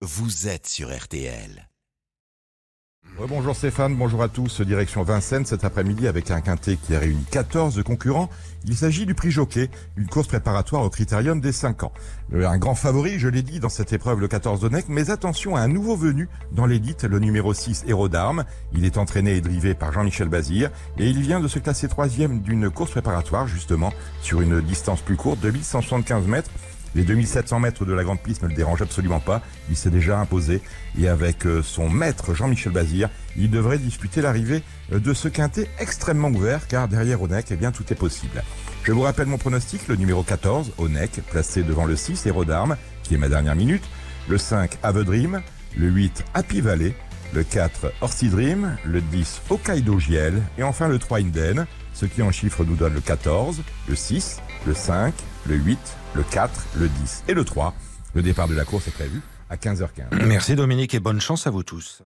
vous êtes sur RTL. bonjour Stéphane, bonjour à tous. Direction Vincennes cet après-midi avec un quintet qui a réuni 14 concurrents. Il s'agit du prix Jockey, une course préparatoire au critérium des 5 ans. Un grand favori, je l'ai dit, dans cette épreuve, le 14 d'Onec, mais attention à un nouveau venu dans l'élite, le numéro 6, Héros d'Armes. Il est entraîné et drivé par Jean-Michel Bazir et il vient de se classer troisième d'une course préparatoire, justement, sur une distance plus courte de 1175 mètres. Les 2700 mètres de la grande piste ne le dérangent absolument pas. Il s'est déjà imposé. Et avec euh, son maître Jean-Michel Bazir, il devrait disputer l'arrivée euh, de ce quintet extrêmement ouvert car derrière Onec, eh bien, tout est possible. Je vous rappelle mon pronostic, le numéro 14, Onec, placé devant le 6, Héros d'Armes, qui est ma dernière minute, le 5, Dream, le 8, Happy Valley, le 4, Orsi Dream, le 10, Hokkaido Giel, et enfin le 3, Inden, ce qui en chiffres nous donne le 14, le 6, le 5, le 8, le 4, le 10 et le 3. Le départ de la course est prévu à 15h15. Merci Dominique et bonne chance à vous tous.